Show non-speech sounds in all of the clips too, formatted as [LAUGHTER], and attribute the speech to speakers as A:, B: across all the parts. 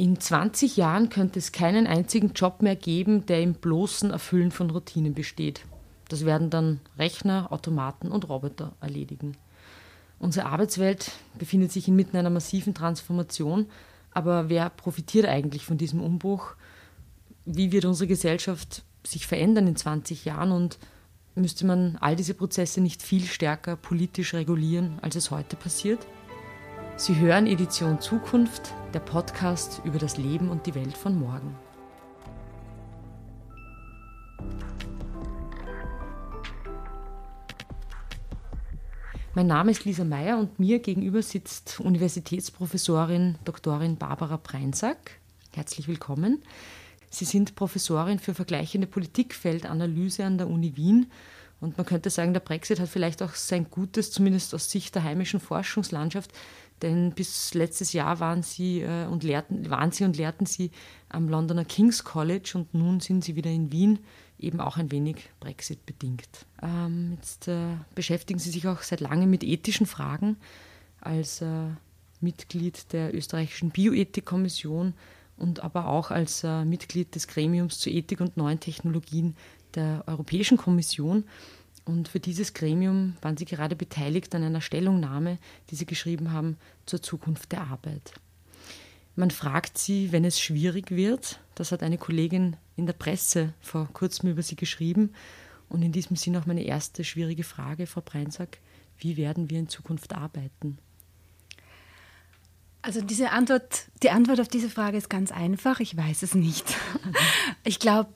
A: In 20 Jahren könnte es keinen einzigen Job mehr geben, der im bloßen Erfüllen von Routinen besteht. Das werden dann Rechner, Automaten und Roboter erledigen. Unsere Arbeitswelt befindet sich inmitten einer massiven Transformation, aber wer profitiert eigentlich von diesem Umbruch? Wie wird unsere Gesellschaft sich verändern in 20 Jahren und müsste man all diese Prozesse nicht viel stärker politisch regulieren, als es heute passiert? Sie hören Edition Zukunft, der Podcast über das Leben und die Welt von morgen. Mein Name ist Lisa Meyer und mir gegenüber sitzt Universitätsprofessorin Dr. Barbara Preinsack. Herzlich willkommen. Sie sind Professorin für vergleichende Politikfeldanalyse an der Uni Wien und man könnte sagen, der Brexit hat vielleicht auch sein Gutes, zumindest aus Sicht der heimischen Forschungslandschaft, denn bis letztes Jahr waren sie, äh, und lehrten, waren sie und lehrten sie am Londoner King's College und nun sind sie wieder in Wien, eben auch ein wenig Brexit bedingt. Ähm, jetzt äh, beschäftigen sie sich auch seit langem mit ethischen Fragen. Als äh, Mitglied der österreichischen Bioethikkommission und aber auch als äh, Mitglied des Gremiums zu Ethik und neuen Technologien der Europäischen Kommission und für dieses Gremium waren Sie gerade beteiligt an einer Stellungnahme, die Sie geschrieben haben zur Zukunft der Arbeit. Man fragt Sie, wenn es schwierig wird, das hat eine Kollegin in der Presse vor kurzem über Sie geschrieben. Und in diesem Sinn auch meine erste schwierige Frage, Frau Breinsack, wie werden wir in Zukunft arbeiten?
B: Also diese Antwort, die Antwort auf diese Frage ist ganz einfach. Ich weiß es nicht. [LAUGHS] Ich glaube,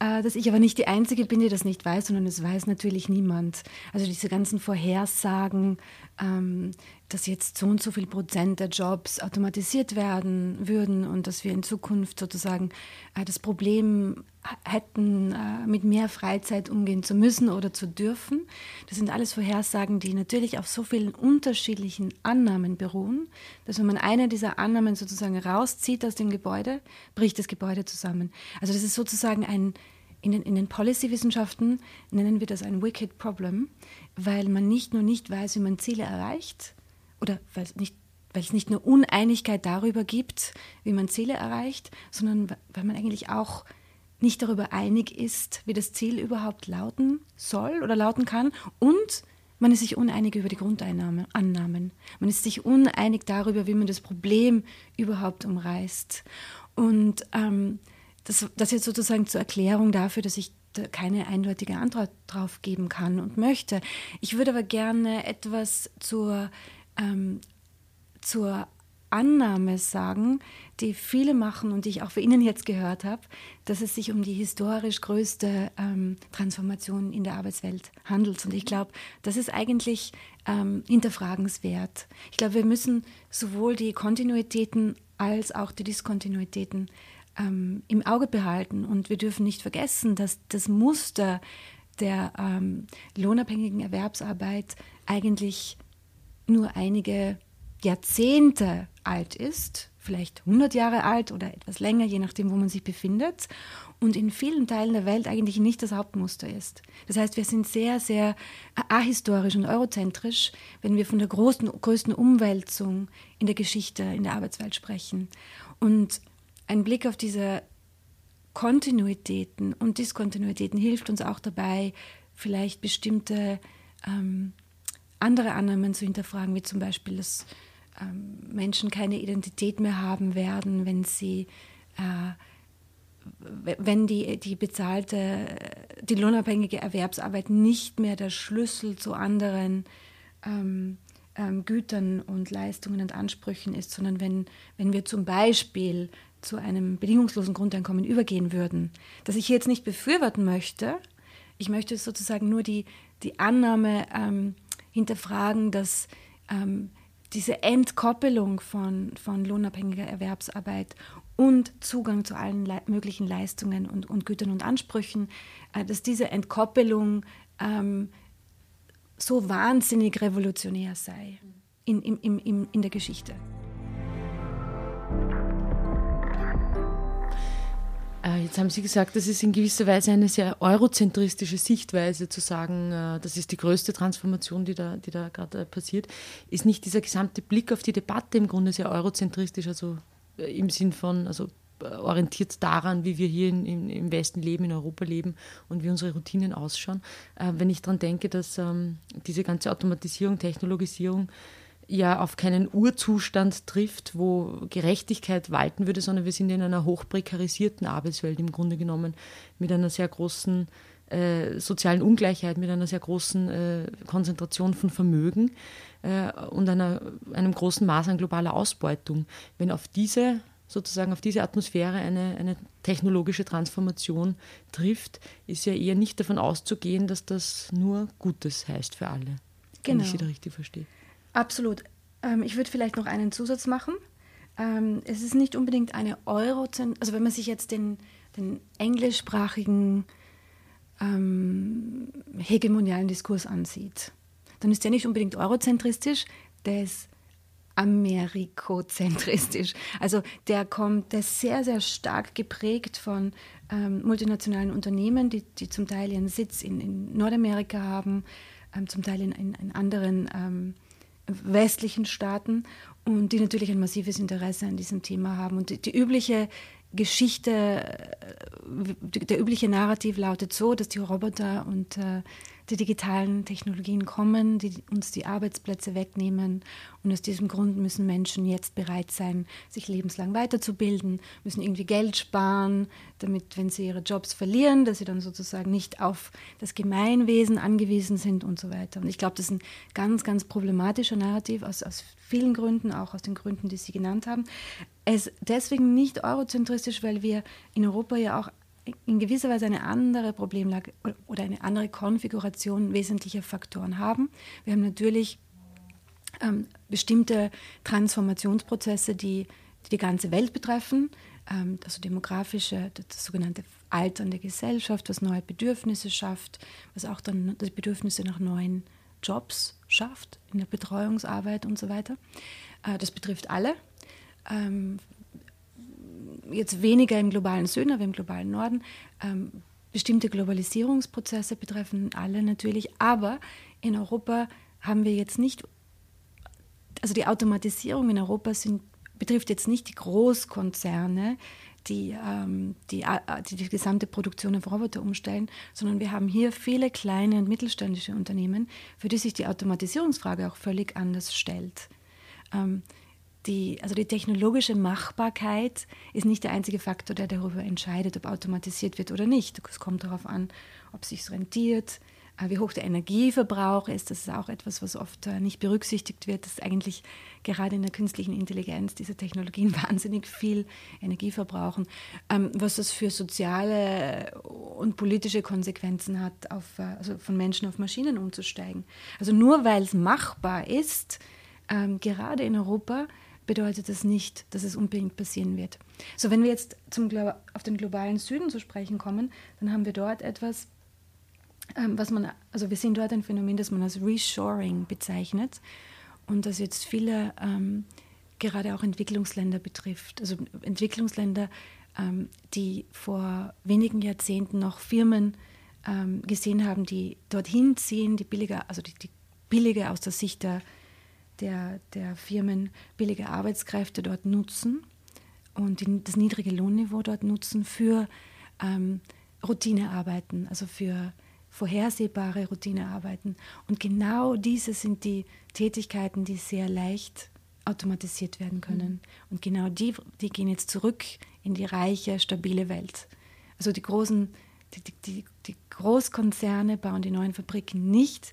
B: dass ich aber nicht die Einzige bin, die das nicht weiß, sondern es weiß natürlich niemand. Also diese ganzen Vorhersagen, ähm, dass jetzt so und so viel Prozent der Jobs automatisiert werden würden und dass wir in Zukunft sozusagen äh, das Problem hätten, äh, mit mehr Freizeit umgehen zu müssen oder zu dürfen. Das sind alles Vorhersagen, die natürlich auf so vielen unterschiedlichen Annahmen beruhen, dass wenn man eine dieser Annahmen sozusagen rauszieht aus dem Gebäude, bricht das Gebäude zusammen. Also das ist sozusagen ein, in den, in den Policy-Wissenschaften nennen wir das ein Wicked Problem, weil man nicht nur nicht weiß, wie man Ziele erreicht, oder weil es nicht weil es nicht nur Uneinigkeit darüber gibt, wie man Ziele erreicht, sondern weil man eigentlich auch nicht darüber einig ist, wie das Ziel überhaupt lauten soll oder lauten kann und man ist sich uneinig über die Grundannahmen. Man ist sich uneinig darüber, wie man das Problem überhaupt umreißt. Und ähm, das, das jetzt sozusagen zur Erklärung dafür, dass ich da keine eindeutige Antwort drauf geben kann und möchte. Ich würde aber gerne etwas zur, ähm, zur Annahme sagen, die viele machen und die ich auch für Ihnen jetzt gehört habe, dass es sich um die historisch größte ähm, Transformation in der Arbeitswelt handelt. Und ich glaube, das ist eigentlich ähm, hinterfragenswert. Ich glaube, wir müssen sowohl die Kontinuitäten als auch die Diskontinuitäten ähm, im Auge behalten. Und wir dürfen nicht vergessen, dass das Muster der ähm, lohnabhängigen Erwerbsarbeit eigentlich nur einige Jahrzehnte alt ist, vielleicht 100 Jahre alt oder etwas länger, je nachdem, wo man sich befindet, und in vielen Teilen der Welt eigentlich nicht das Hauptmuster ist. Das heißt, wir sind sehr, sehr ahistorisch und eurozentrisch, wenn wir von der großen, größten Umwälzung in der Geschichte, in der Arbeitswelt sprechen. Und ein Blick auf diese Kontinuitäten und Diskontinuitäten hilft uns auch dabei, vielleicht bestimmte ähm, andere Annahmen zu hinterfragen, wie zum Beispiel, dass ähm, Menschen keine Identität mehr haben werden, wenn sie äh, wenn die, die bezahlte, die lohnabhängige Erwerbsarbeit nicht mehr der Schlüssel zu anderen ähm, ähm, Gütern und Leistungen und Ansprüchen ist, sondern wenn, wenn wir zum Beispiel zu einem bedingungslosen Grundeinkommen übergehen würden, das ich jetzt nicht befürworten möchte, ich möchte sozusagen nur die, die Annahme ähm, hinterfragen, dass ähm, diese Entkoppelung von, von lohnabhängiger Erwerbsarbeit und Zugang zu allen le möglichen Leistungen und, und, Gütern und Ansprüchen, äh, dass diese Entkoppelung ähm, so wahnsinnig revolutionär sei in, in, in, in der Geschichte.
A: Jetzt haben Sie gesagt, das ist in gewisser Weise eine sehr eurozentristische Sichtweise, zu sagen, äh, das ist die größte Transformation, die da, die da gerade äh, passiert. Ist nicht dieser gesamte Blick auf die Debatte im Grunde sehr eurozentristisch? Also im Sinn von, also orientiert daran, wie wir hier in, in, im Westen leben, in Europa leben und wie unsere Routinen ausschauen. Äh, wenn ich daran denke, dass ähm, diese ganze Automatisierung, Technologisierung ja auf keinen Urzustand trifft, wo Gerechtigkeit walten würde, sondern wir sind in einer hochprekarisierten Arbeitswelt im Grunde genommen mit einer sehr großen äh, sozialen Ungleichheit, mit einer sehr großen äh, Konzentration von Vermögen äh, und einer, einem großen Maß an globaler Ausbeutung. Wenn auf diese sozusagen auf diese Atmosphäre eine, eine technologische Transformation trifft, ist ja eher nicht davon auszugehen, dass das nur Gutes heißt für alle. Genau. Wenn ich genau. Sie da richtig verstehe.
B: Absolut. Ähm, ich würde vielleicht noch einen Zusatz machen. Ähm, es ist nicht unbedingt eine Eurozentrische, also wenn man sich jetzt den, den englischsprachigen ähm, hegemonialen Diskurs ansieht, dann ist der nicht unbedingt eurozentristisch, der ist amerikozentristisch. Also der kommt, der ist sehr, sehr stark geprägt von ähm, multinationalen Unternehmen, die, die zum Teil ihren Sitz in, in Nordamerika haben, ähm, zum Teil in, in, in anderen ähm, westlichen Staaten und die natürlich ein massives Interesse an diesem Thema haben. Und die, die übliche Geschichte, äh, der übliche Narrativ lautet so, dass die Roboter und äh, die digitalen Technologien kommen, die uns die Arbeitsplätze wegnehmen. Und aus diesem Grund müssen Menschen jetzt bereit sein, sich lebenslang weiterzubilden, müssen irgendwie Geld sparen, damit, wenn sie ihre Jobs verlieren, dass sie dann sozusagen nicht auf das Gemeinwesen angewiesen sind und so weiter. Und ich glaube, das ist ein ganz, ganz problematischer Narrativ aus, aus vielen Gründen, auch aus den Gründen, die Sie genannt haben. Es deswegen nicht eurozentristisch, weil wir in Europa ja auch in gewisser Weise eine andere Problemlage oder eine andere Konfiguration wesentlicher Faktoren haben. Wir haben natürlich ähm, bestimmte Transformationsprozesse, die, die, die ganze Welt betreffen, ähm, also demografische, das sogenannte Altern der Gesellschaft, was neue Bedürfnisse schafft, was auch dann die Bedürfnisse nach neuen Jobs schafft, in der Betreuungsarbeit und so weiter. Äh, das betrifft alle. Ähm, jetzt weniger im globalen Süden, aber im globalen Norden. Ähm, bestimmte Globalisierungsprozesse betreffen alle natürlich, aber in Europa haben wir jetzt nicht, also die Automatisierung in Europa sind, betrifft jetzt nicht die Großkonzerne, die, ähm, die, äh, die, die gesamte Produktion auf Roboter umstellen, sondern wir haben hier viele kleine und mittelständische Unternehmen, für die sich die Automatisierungsfrage auch völlig anders stellt. Ähm, die, also die technologische Machbarkeit ist nicht der einzige Faktor, der darüber entscheidet, ob automatisiert wird oder nicht. Es kommt darauf an, ob es sich rentiert, äh, wie hoch der Energieverbrauch ist. Das ist auch etwas, was oft äh, nicht berücksichtigt wird, dass eigentlich gerade in der künstlichen Intelligenz diese Technologien [LAUGHS] wahnsinnig viel Energie verbrauchen. Ähm, was das für soziale und politische Konsequenzen hat, auf, äh, also von Menschen auf Maschinen umzusteigen. Also nur weil es machbar ist, ähm, gerade in Europa, bedeutet das nicht, dass es unbedingt passieren wird. So, wenn wir jetzt zum, auf den globalen Süden zu sprechen kommen, dann haben wir dort etwas, ähm, was man, also wir sehen dort ein Phänomen, das man als Reshoring bezeichnet und das jetzt viele, ähm, gerade auch Entwicklungsländer betrifft. Also Entwicklungsländer, ähm, die vor wenigen Jahrzehnten noch Firmen ähm, gesehen haben, die dorthin ziehen, die billiger, also die, die billige aus der Sicht der der, der Firmen billige Arbeitskräfte dort nutzen und die, das niedrige Lohnniveau dort nutzen für ähm, Routinearbeiten, also für vorhersehbare Routinearbeiten. Und genau diese sind die Tätigkeiten, die sehr leicht automatisiert werden können. Mhm. Und genau die, die gehen jetzt zurück in die reiche, stabile Welt. Also die großen, die, die, die Großkonzerne bauen die neuen Fabriken nicht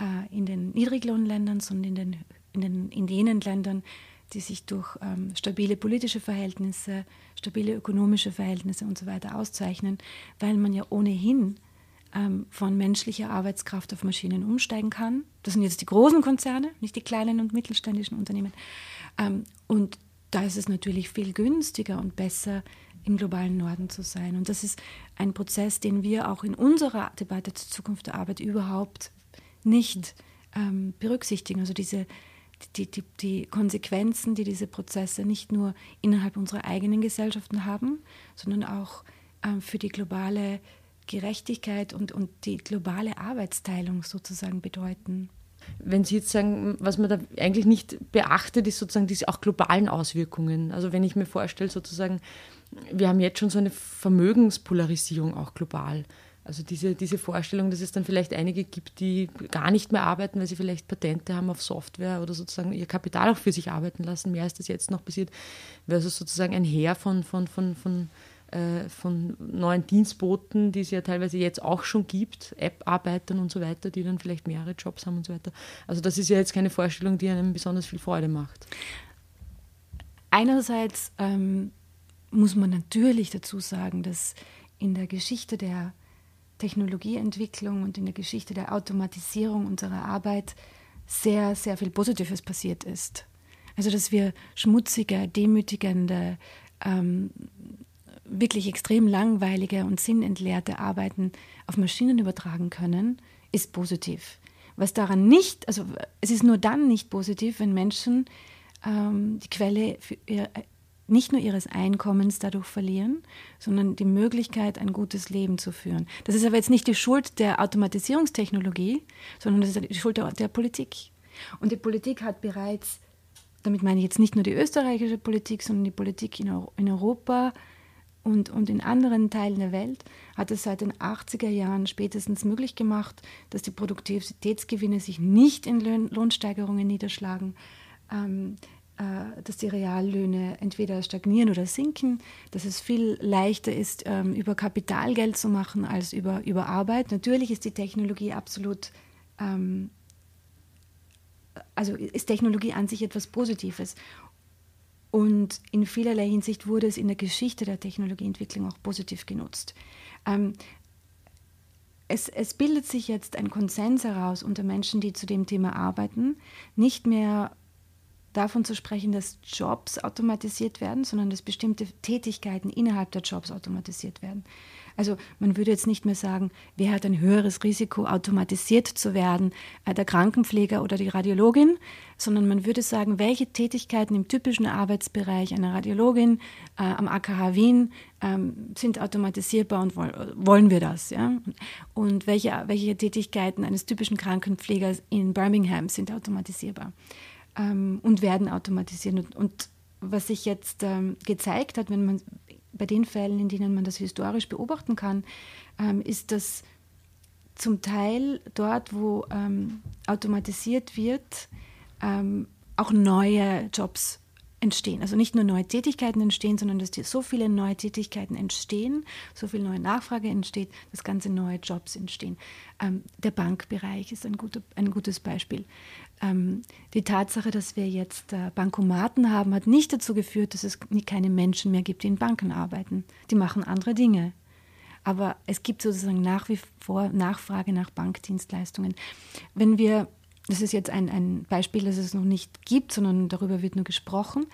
B: äh, in den Niedriglohnländern, sondern in, den, in, den, in jenen Ländern, die sich durch ähm, stabile politische Verhältnisse, stabile ökonomische Verhältnisse und so weiter auszeichnen, weil man ja ohnehin ähm, von menschlicher Arbeitskraft auf Maschinen umsteigen kann. Das sind jetzt die großen Konzerne, nicht die kleinen und mittelständischen Unternehmen. Ähm, und da ist es natürlich viel günstiger und besser, im globalen Norden zu sein. Und das ist ein Prozess, den wir auch in unserer Debatte zur Zukunft der Arbeit überhaupt nicht ähm, berücksichtigen. Also diese, die, die, die Konsequenzen, die diese Prozesse nicht nur innerhalb unserer eigenen Gesellschaften haben, sondern auch ähm, für die globale Gerechtigkeit und, und die globale Arbeitsteilung sozusagen bedeuten.
A: Wenn Sie jetzt sagen, was man da eigentlich nicht beachtet, ist sozusagen diese auch globalen Auswirkungen. Also wenn ich mir vorstelle, sozusagen, wir haben jetzt schon so eine Vermögenspolarisierung auch global. Also diese, diese Vorstellung, dass es dann vielleicht einige gibt, die gar nicht mehr arbeiten, weil sie vielleicht Patente haben auf Software oder sozusagen ihr Kapital auch für sich arbeiten lassen, mehr als das jetzt noch passiert, versus sozusagen ein Heer von, von, von, von, äh, von neuen Dienstboten, die es ja teilweise jetzt auch schon gibt, App-Arbeitern und so weiter, die dann vielleicht mehrere Jobs haben und so weiter. Also das ist ja jetzt keine Vorstellung, die einem besonders viel Freude macht.
B: Einerseits ähm, muss man natürlich dazu sagen, dass in der Geschichte der Technologieentwicklung und in der Geschichte der Automatisierung unserer Arbeit sehr, sehr viel Positives passiert ist. Also dass wir schmutzige, demütigende, ähm, wirklich extrem langweilige und sinnentleerte Arbeiten auf Maschinen übertragen können, ist positiv. Was daran nicht, also es ist nur dann nicht positiv, wenn Menschen ähm, die Quelle für ihr, nicht nur ihres Einkommens dadurch verlieren, sondern die Möglichkeit, ein gutes Leben zu führen. Das ist aber jetzt nicht die Schuld der Automatisierungstechnologie, sondern das ist die Schuld der, der Politik. Und die Politik hat bereits, damit meine ich jetzt nicht nur die österreichische Politik, sondern die Politik in, in Europa und, und in anderen Teilen der Welt, hat es seit den 80er Jahren spätestens möglich gemacht, dass die Produktivitätsgewinne sich nicht in Lohnsteigerungen niederschlagen. Äh, dass die Reallöhne entweder stagnieren oder sinken, dass es viel leichter ist, ähm, über Kapitalgeld zu machen als über, über Arbeit. Natürlich ist die Technologie absolut, ähm, also ist Technologie an sich etwas Positives. Und in vielerlei Hinsicht wurde es in der Geschichte der Technologieentwicklung auch positiv genutzt. Ähm, es, es, bildet sich jetzt ein Konsens heraus unter Menschen, die zu dem Thema arbeiten, nicht mehr davon zu sprechen, dass Jobs automatisiert werden, sondern dass bestimmte Tätigkeiten innerhalb der Jobs automatisiert werden. Also man würde jetzt nicht mehr sagen, wer hat ein höheres Risiko, automatisiert zu werden, äh, der Krankenpfleger oder die Radiologin, sondern man würde sagen, welche Tätigkeiten im typischen Arbeitsbereich einer Radiologin äh, am AKH Wien ähm, sind automatisierbar und wollen wir das. Ja? Und welche, welche Tätigkeiten eines typischen Krankenpflegers in Birmingham sind automatisierbar ähm, und werden automatisiert. Und, und was sich jetzt ähm, gezeigt hat, wenn man bei den Fällen, in denen man das historisch beobachten kann, ähm, ist, dass zum Teil dort, wo ähm, automatisiert wird, ähm, auch neue Jobs entstehen. Also nicht nur neue Tätigkeiten entstehen, sondern dass so viele neue Tätigkeiten entstehen, so viel neue Nachfrage entsteht, dass ganze neue Jobs entstehen. Ähm, der Bankbereich ist ein, guter, ein gutes Beispiel. Ähm, die Tatsache, dass wir jetzt äh, Bankomaten haben, hat nicht dazu geführt, dass es keine Menschen mehr gibt, die in Banken arbeiten. Die machen andere Dinge. Aber es gibt sozusagen nach wie vor Nachfrage nach Bankdienstleistungen. Wenn wir das ist jetzt ein, ein Beispiel, das es noch nicht gibt, sondern darüber wird nur gesprochen.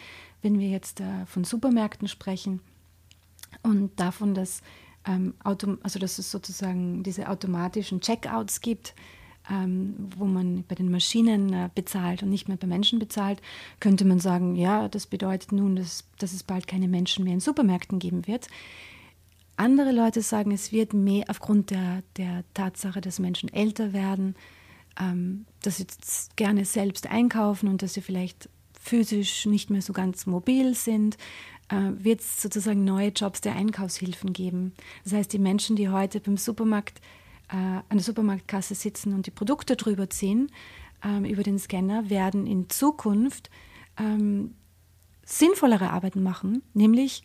B: Wenn wir jetzt äh, von Supermärkten sprechen und davon, dass, ähm, Auto, also dass es sozusagen diese automatischen Checkouts gibt, ähm, wo man bei den Maschinen äh, bezahlt und nicht mehr bei Menschen bezahlt, könnte man sagen, ja, das bedeutet nun, dass, dass es bald keine Menschen mehr in Supermärkten geben wird. Andere Leute sagen, es wird mehr aufgrund der, der Tatsache, dass Menschen älter werden, ähm, dass sie gerne selbst einkaufen und dass sie vielleicht physisch nicht mehr so ganz mobil sind, äh, wird es sozusagen neue Jobs der Einkaufshilfen geben. Das heißt, die Menschen, die heute beim Supermarkt äh, an der Supermarktkasse sitzen und die Produkte drüber ziehen, ähm, über den Scanner, werden in Zukunft ähm, sinnvollere Arbeiten machen, nämlich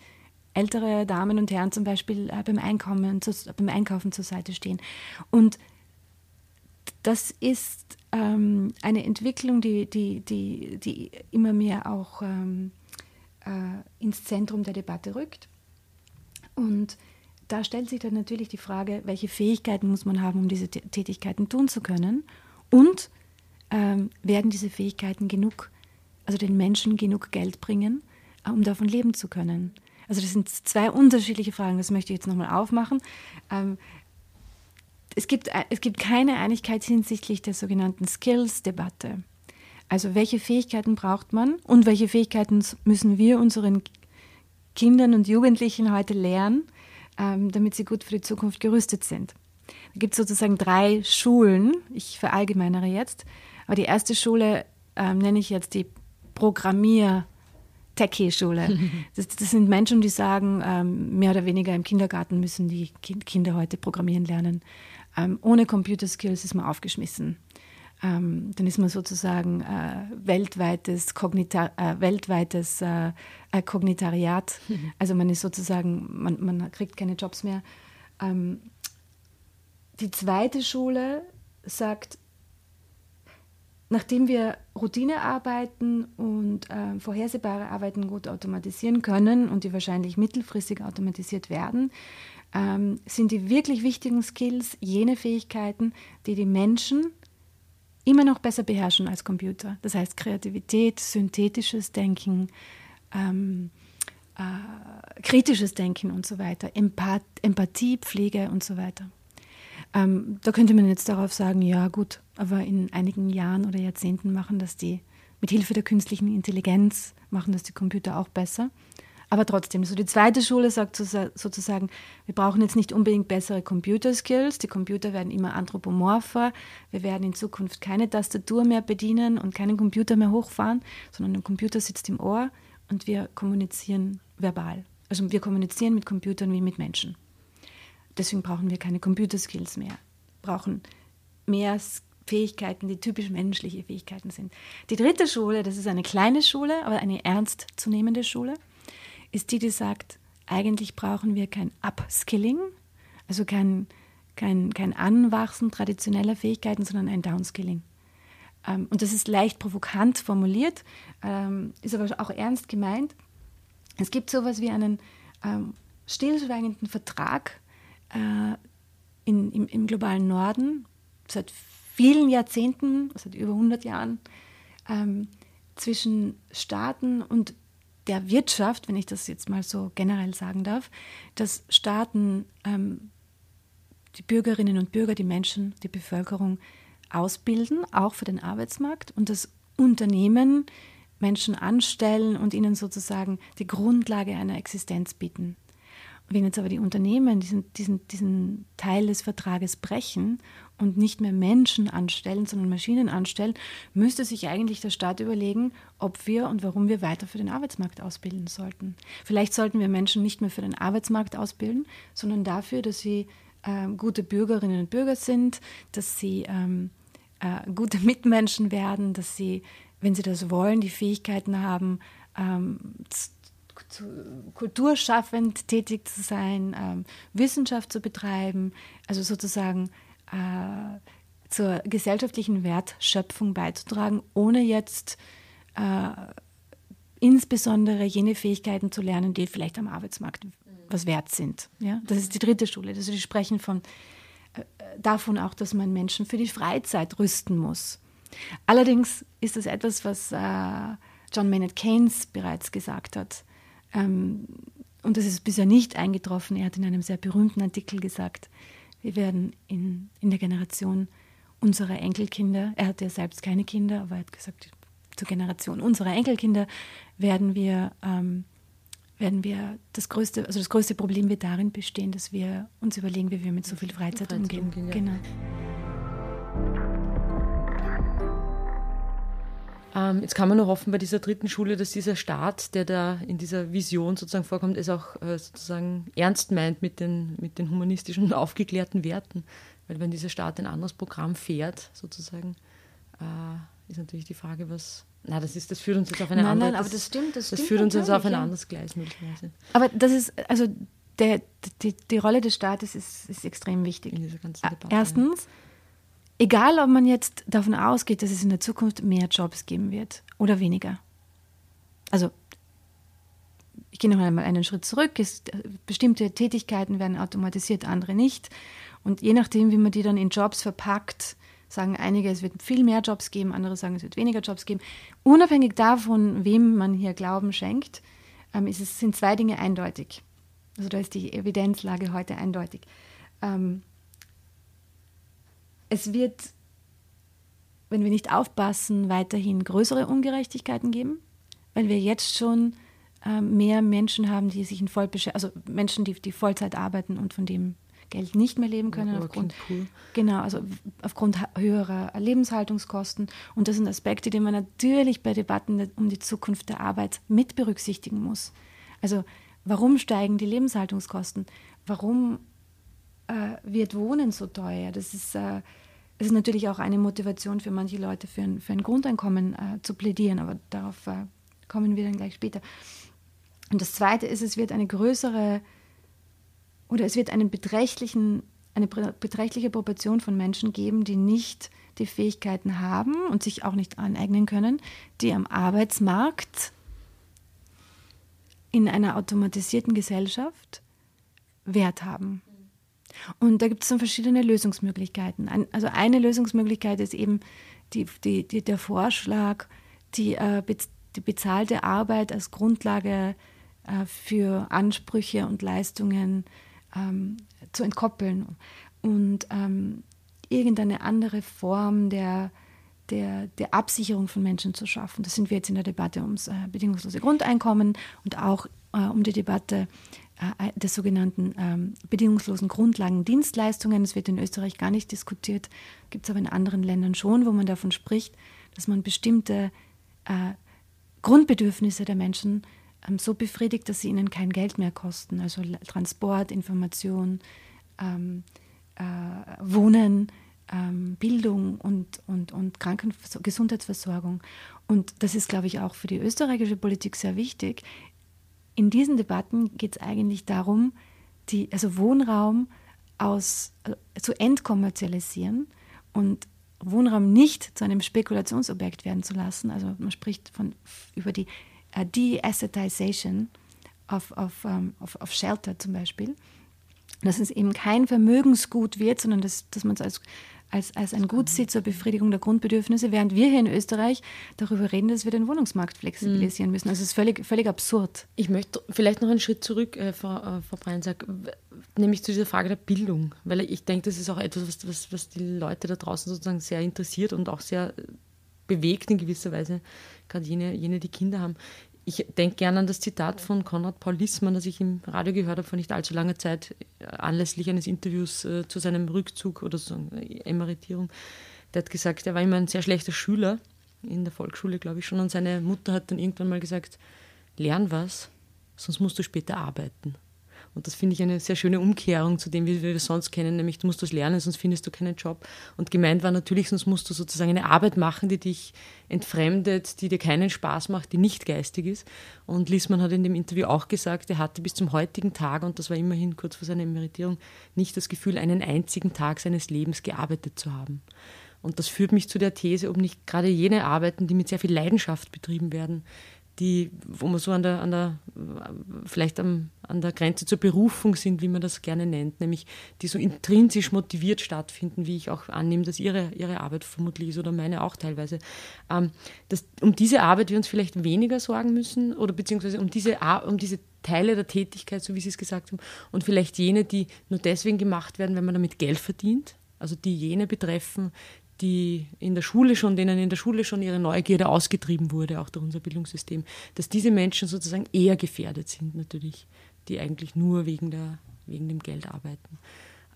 B: ältere Damen und Herren zum Beispiel äh, beim, Einkommen, beim Einkaufen zur Seite stehen. Und das ist ähm, eine Entwicklung, die, die, die, die immer mehr auch ähm, äh, ins Zentrum der Debatte rückt. Und da stellt sich dann natürlich die Frage, welche Fähigkeiten muss man haben, um diese Tätigkeiten tun zu können? Und ähm, werden diese Fähigkeiten genug, also den Menschen genug Geld bringen, äh, um davon leben zu können? Also das sind zwei unterschiedliche Fragen, das möchte ich jetzt nochmal aufmachen. Ähm, es gibt, es gibt keine Einigkeit hinsichtlich der sogenannten Skills-Debatte. Also welche Fähigkeiten braucht man und welche Fähigkeiten müssen wir unseren Kindern und Jugendlichen heute lernen, ähm, damit sie gut für die Zukunft gerüstet sind. Da gibt es sozusagen drei Schulen, ich verallgemeinere jetzt. Aber die erste Schule ähm, nenne ich jetzt die Programmier- Techie-Schule. [LAUGHS] Das, das, sind Menschen, die sagen, ähm, mehr oder weniger im Kindergarten müssen die Kinder heute programmieren lernen. Ähm, ohne Computer Skills ist man aufgeschmissen. Ähm, dann ist man sozusagen äh, weltweites, Kognita äh, weltweites äh, äh Kognitariat. Also man ist sozusagen, man, man kriegt keine Jobs mehr. Ähm, die zweite Schule sagt, Nachdem wir Routinearbeiten und äh, vorhersehbare Arbeiten gut automatisieren können und die wahrscheinlich mittelfristig automatisiert werden, ähm, sind die wirklich wichtigen Skills jene Fähigkeiten, die die Menschen immer noch besser beherrschen als Computer. Das heißt Kreativität, synthetisches Denken, ähm, äh, kritisches Denken und so weiter, Empath Empathie, Pflege und so weiter. Ähm, da könnte man jetzt darauf sagen, ja gut, aber in einigen Jahren oder Jahrzehnten machen das die, mit Hilfe der künstlichen Intelligenz, machen das die Computer auch besser. Aber trotzdem, so die zweite Schule sagt sozusagen, wir brauchen jetzt nicht unbedingt bessere Computer-Skills. Die Computer werden immer anthropomorpher. Wir werden in Zukunft keine Tastatur mehr bedienen und keinen Computer mehr hochfahren, sondern der Computer sitzt im Ohr und wir kommunizieren verbal. Also wir kommunizieren mit Computern wie mit Menschen. Deswegen brauchen wir keine Computerskills mehr, brauchen mehr Fähigkeiten, die typisch menschliche Fähigkeiten sind. Die dritte Schule, das ist eine kleine Schule, aber eine ernstzunehmende Schule, ist die, die sagt, eigentlich brauchen wir kein Upskilling, also kein, kein, kein Anwachsen traditioneller Fähigkeiten, sondern ein Downskilling. Ähm, und das ist leicht provokant formuliert, ähm, ist aber auch ernst gemeint. Es gibt sowas wie einen ähm, stillschweigenden Vertrag äh, in, im, im, globalen Norden seit vielen Jahrzehnten, seit über 100 Jahren, zwischen Staaten und der Wirtschaft, wenn ich das jetzt mal so generell sagen darf, dass Staaten ähm, die Bürgerinnen und Bürger, die Menschen, die Bevölkerung ausbilden, auch für den Arbeitsmarkt und das Unternehmen Menschen anstellen und ihnen sozusagen die Grundlage einer Existenz bieten. Wenn jetzt aber die Unternehmen diesen, diesen, diesen Teil des Vertrages brechen und nicht mehr Menschen anstellen, sondern Maschinen anstellen, müsste sich eigentlich der Staat überlegen, ob wir und warum wir weiter für den Arbeitsmarkt ausbilden sollten. Vielleicht sollten wir Menschen nicht mehr für den Arbeitsmarkt ausbilden, sondern dafür, dass sie äh, gute Bürgerinnen und Bürger sind, dass sie ähm, äh, gute [LAUGHS] Mitmenschen werden, dass sie, wenn sie das wollen, die Fähigkeiten haben, ähm, kulturschaffend tätig zu sein, ähm, Wissenschaft zu betreiben, also sozusagen äh, zur gesellschaftlichen Wertschöpfung beizutragen, ohne jetzt äh, insbesondere jene Fähigkeiten zu lernen, die vielleicht am Arbeitsmarkt was wert sind. Ja? Das ist die dritte Schule. Also die sprechen von, äh, davon auch, dass man Menschen für die Freizeit rüsten muss. Allerdings ist das etwas, was äh, John Maynard Keynes bereits gesagt hat. Ähm, und das ist bisher nicht eingetroffen. Er hat in einem sehr berühmten Artikel gesagt, wir werden in, in der Generation unserer Enkelkinder, er hatte ja selbst keine Kinder, aber er hat gesagt, zur Generation unserer Enkelkinder werden wir, ähm, werden wir das größte, also das größte Problem wird darin bestehen, dass wir uns überlegen, wie wir mit so viel Freizeit, Freizeit umgehen. umgehen ja. Genau.
A: Ähm, jetzt kann man nur hoffen bei dieser dritten Schule, dass dieser Staat, der da in dieser Vision sozusagen vorkommt, es auch äh, sozusagen ernst meint mit den, mit den humanistischen und aufgeklärten Werten. Weil wenn dieser Staat ein anderes Programm fährt, sozusagen, äh, ist natürlich die Frage, was. Na, das ist, das führt uns jetzt auf eine
B: nein,
A: andere.
B: Nein, aber das stimmt, das,
A: das
B: stimmt
A: führt uns jetzt auf ein anderes Gleis möglicherweise.
B: Aber das ist, also der, die, die Rolle des Staates ist, ist extrem wichtig. In dieser ganzen Debatte. Erstens, Egal, ob man jetzt davon ausgeht, dass es in der Zukunft mehr Jobs geben wird oder weniger. Also, ich gehe noch einmal einen Schritt zurück. Es, bestimmte Tätigkeiten werden automatisiert, andere nicht. Und je nachdem, wie man die dann in Jobs verpackt, sagen einige, es wird viel mehr Jobs geben, andere sagen, es wird weniger Jobs geben. Unabhängig davon, wem man hier Glauben schenkt, ähm, es, sind zwei Dinge eindeutig. Also da ist die Evidenzlage heute eindeutig. Ähm, es wird, wenn wir nicht aufpassen, weiterhin größere Ungerechtigkeiten geben, weil wir jetzt schon äh, mehr Menschen haben, die sich in Vollbeschäftigung, also Menschen, die, die Vollzeit arbeiten und von dem Geld nicht mehr leben können. aufgrund, genau, also aufgrund höherer Lebenshaltungskosten. Und das sind Aspekte, die man natürlich bei Debatten um die Zukunft der Arbeit mit berücksichtigen muss. Also warum steigen die Lebenshaltungskosten? Warum äh, wird Wohnen so teuer? Das ist, äh, das ist natürlich auch eine Motivation für manche Leute, für ein, für ein Grundeinkommen äh, zu plädieren, aber darauf äh, kommen wir dann gleich später. Und das Zweite ist, es wird eine größere oder es wird einen beträchtlichen, eine beträchtliche Proportion von Menschen geben, die nicht die Fähigkeiten haben und sich auch nicht aneignen können, die am Arbeitsmarkt in einer automatisierten Gesellschaft Wert haben. Und da gibt es dann verschiedene Lösungsmöglichkeiten. also eine Lösungsmöglichkeit ist eben die, die, die, der Vorschlag, die, äh, die bezahlte Arbeit als Grundlage äh, für Ansprüche und Leistungen ähm, zu entkoppeln und ähm, irgendeine andere Form der, der, der Absicherung von Menschen zu schaffen. Das sind wir jetzt in der Debatte ums äh, bedingungslose Grundeinkommen und auch äh, um die Debatte des sogenannten ähm, bedingungslosen Grundlagendienstleistungen. Das wird in Österreich gar nicht diskutiert, gibt es aber in anderen Ländern schon, wo man davon spricht, dass man bestimmte äh, Grundbedürfnisse der Menschen ähm, so befriedigt, dass sie ihnen kein Geld mehr kosten. Also Transport, Information, ähm, äh, Wohnen, ähm, Bildung und, und, und Kranken Gesundheitsversorgung. Und das ist, glaube ich, auch für die österreichische Politik sehr wichtig. In diesen Debatten geht es eigentlich darum, die, also Wohnraum aus, äh, zu entkommerzialisieren und Wohnraum nicht zu einem Spekulationsobjekt werden zu lassen. Also man spricht von, über die uh, De-Assetization of, of, um, of, of Shelter zum Beispiel. Dass es eben kein Vermögensgut wird, sondern dass, dass man es als, als, als ein Gut sieht zur Befriedigung der Grundbedürfnisse, während wir hier in Österreich darüber reden, dass wir den Wohnungsmarkt flexibilisieren müssen. Also es ist völlig, völlig absurd.
A: Ich möchte vielleicht noch einen Schritt zurück, äh, Frau, äh, Frau Breinsack, nämlich zu dieser Frage der Bildung, weil ich denke, das ist auch etwas, was, was, was die Leute da draußen sozusagen sehr interessiert und auch sehr bewegt in gewisser Weise, gerade jene, jene, die Kinder haben. Ich denke gerne an das Zitat von Konrad Paul Lissmann, das ich im Radio gehört habe vor nicht allzu langer Zeit, äh, anlässlich eines Interviews äh, zu seinem Rückzug oder so äh, Emeritierung. Der hat gesagt, er war immer ein sehr schlechter Schüler, in der Volksschule, glaube ich schon, und seine Mutter hat dann irgendwann mal gesagt, lern was, sonst musst du später arbeiten. Und das finde ich eine sehr schöne Umkehrung zu dem, wie wir es sonst kennen, nämlich du musst das lernen, sonst findest du keinen Job. Und gemeint war natürlich, sonst musst du sozusagen eine Arbeit machen, die dich entfremdet, die dir keinen Spaß macht, die nicht geistig ist. Und Liesmann hat in dem Interview auch gesagt, er hatte bis zum heutigen Tag, und das war immerhin kurz vor seiner Emeritierung, nicht das Gefühl, einen einzigen Tag seines Lebens gearbeitet zu haben. Und das führt mich zu der These, ob nicht gerade jene Arbeiten, die mit sehr viel Leidenschaft betrieben werden, die, wo man so an der, an der vielleicht am, an der Grenze zur Berufung sind, wie man das gerne nennt, nämlich die so intrinsisch motiviert stattfinden, wie ich auch annehme, dass ihre, ihre Arbeit vermutlich ist oder meine auch teilweise. Ähm, dass, um diese Arbeit wir uns vielleicht weniger sorgen müssen oder beziehungsweise um diese, um diese Teile der Tätigkeit, so wie Sie es gesagt haben, und vielleicht jene, die nur deswegen gemacht werden, wenn man damit Geld verdient, also die jene betreffen, die in der Schule schon, denen in der Schule schon ihre Neugierde ausgetrieben wurde, auch durch unser Bildungssystem, dass diese Menschen sozusagen eher gefährdet sind natürlich, die eigentlich nur wegen, der, wegen dem Geld arbeiten.